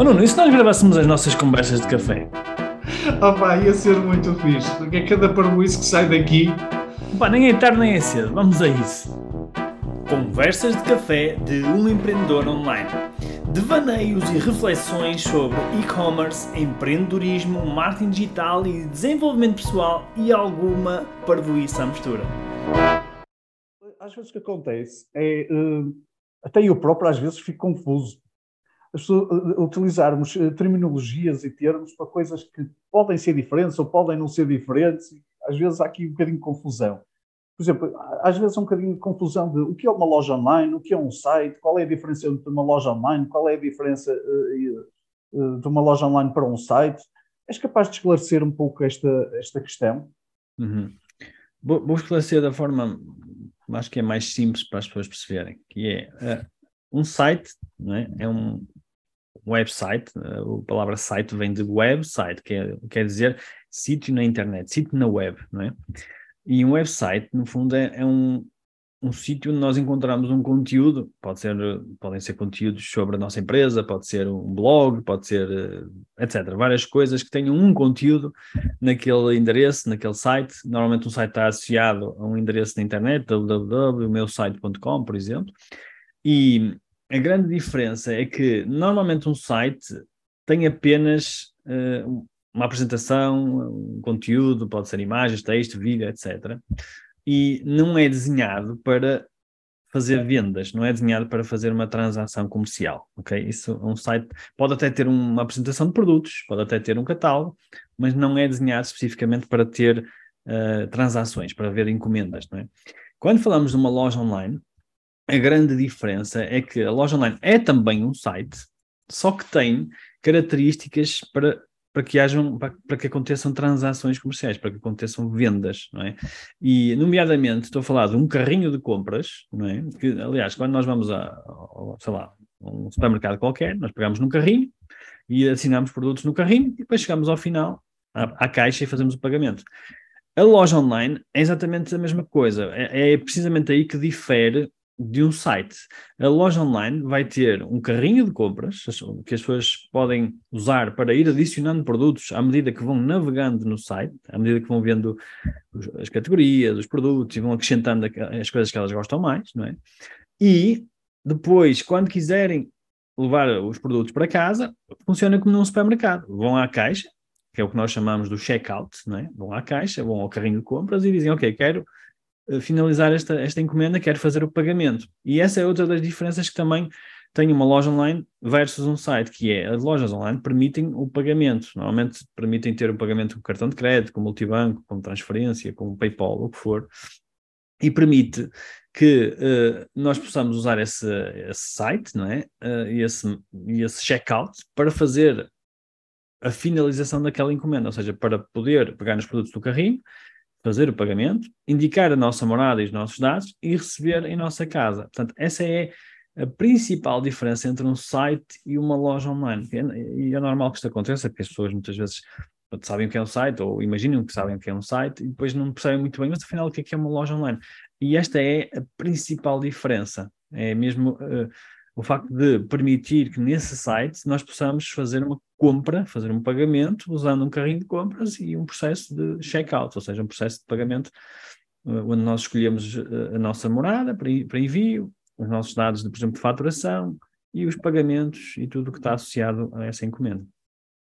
Oh Nuno, e se nós gravássemos as nossas conversas de café? Opa, ia ser muito fixe, porque é cada parboice que sai daqui. Pá, nem é tarde nem é cedo, vamos a isso. Conversas de café de um empreendedor online. Devaneios e reflexões sobre e-commerce, empreendedorismo, marketing digital e desenvolvimento pessoal e alguma parvoíça à mistura. Às vezes o que acontece é, uh, até eu próprio às vezes fico confuso. Pessoas, uh, utilizarmos uh, terminologias e termos para coisas que podem ser diferentes ou podem não ser diferentes, às vezes há aqui um bocadinho de confusão. Por exemplo, às vezes há um bocadinho de confusão de o que é uma loja online, o que é um site, qual é a diferença entre uma loja online, qual é a diferença de uma loja online para um site. És capaz de esclarecer um pouco esta, esta questão? Uhum. Vou, vou esclarecer da forma acho que é mais simples para as pessoas perceberem, que é uh, um site, não é? é um website, a palavra site vem de website, que é, quer dizer sítio na internet, sítio na web, não é? E um website, no fundo, é, é um, um sítio onde nós encontramos um conteúdo, pode ser, podem ser conteúdos sobre a nossa empresa, pode ser um blog, pode ser, eh, etc. Várias coisas que tenham um conteúdo naquele endereço, naquele site. Normalmente um site está associado a um endereço na internet, www.meusite.com, por exemplo. E a grande diferença é que normalmente um site tem apenas uh, uma apresentação, um conteúdo, pode ser imagens, texto, vídeo, etc e não é desenhado para fazer vendas, não é desenhado para fazer uma transação comercial, ok? Isso é um site, pode até ter uma apresentação de produtos, pode até ter um catálogo, mas não é desenhado especificamente para ter uh, transações, para ver encomendas, não é? Quando falamos de uma loja online, a grande diferença é que a loja online é também um site, só que tem características para para que hajam, para, para, que aconteçam transações comerciais, para que aconteçam vendas, não é? E, nomeadamente, estou a falar de um carrinho de compras, não é? Que, aliás, quando nós vamos a, a sei lá, um supermercado qualquer, nós pegamos num carrinho e assinamos produtos no carrinho e depois chegamos ao final à, à caixa e fazemos o pagamento. A loja online é exatamente a mesma coisa, é, é precisamente aí que difere de um site. A loja online vai ter um carrinho de compras que as pessoas podem usar para ir adicionando produtos à medida que vão navegando no site, à medida que vão vendo as categorias, os produtos e vão acrescentando as coisas que elas gostam mais, não é? E depois, quando quiserem levar os produtos para casa, funciona como num supermercado. Vão à caixa, que é o que nós chamamos do checkout, não é? Vão à caixa, vão ao carrinho de compras e dizem, ok, quero finalizar esta, esta encomenda, quero fazer o pagamento. E essa é outra das diferenças que também tem uma loja online versus um site, que é as lojas online permitem o pagamento. Normalmente permitem ter o pagamento com cartão de crédito, com multibanco, com transferência, com PayPal, o que for, e permite que uh, nós possamos usar esse, esse site, não é? Uh, esse, esse checkout para fazer a finalização daquela encomenda, ou seja, para poder pegar nos produtos do carrinho, fazer o pagamento, indicar a nossa morada e os nossos dados e receber em nossa casa. Portanto, essa é a principal diferença entre um site e uma loja online. E é normal que isto aconteça, porque as pessoas muitas vezes sabem o que é um site, ou imaginam que sabem o que é um site, e depois não percebem muito bem, mas afinal o que é, que é uma loja online? E esta é a principal diferença. É mesmo uh, o facto de permitir que nesse site nós possamos fazer uma compra, fazer um pagamento usando um carrinho de compras e um processo de checkout, ou seja, um processo de pagamento uh, onde nós escolhemos uh, a nossa morada para envio, os nossos dados, de, por exemplo, de faturação e os pagamentos e tudo o que está associado a essa encomenda.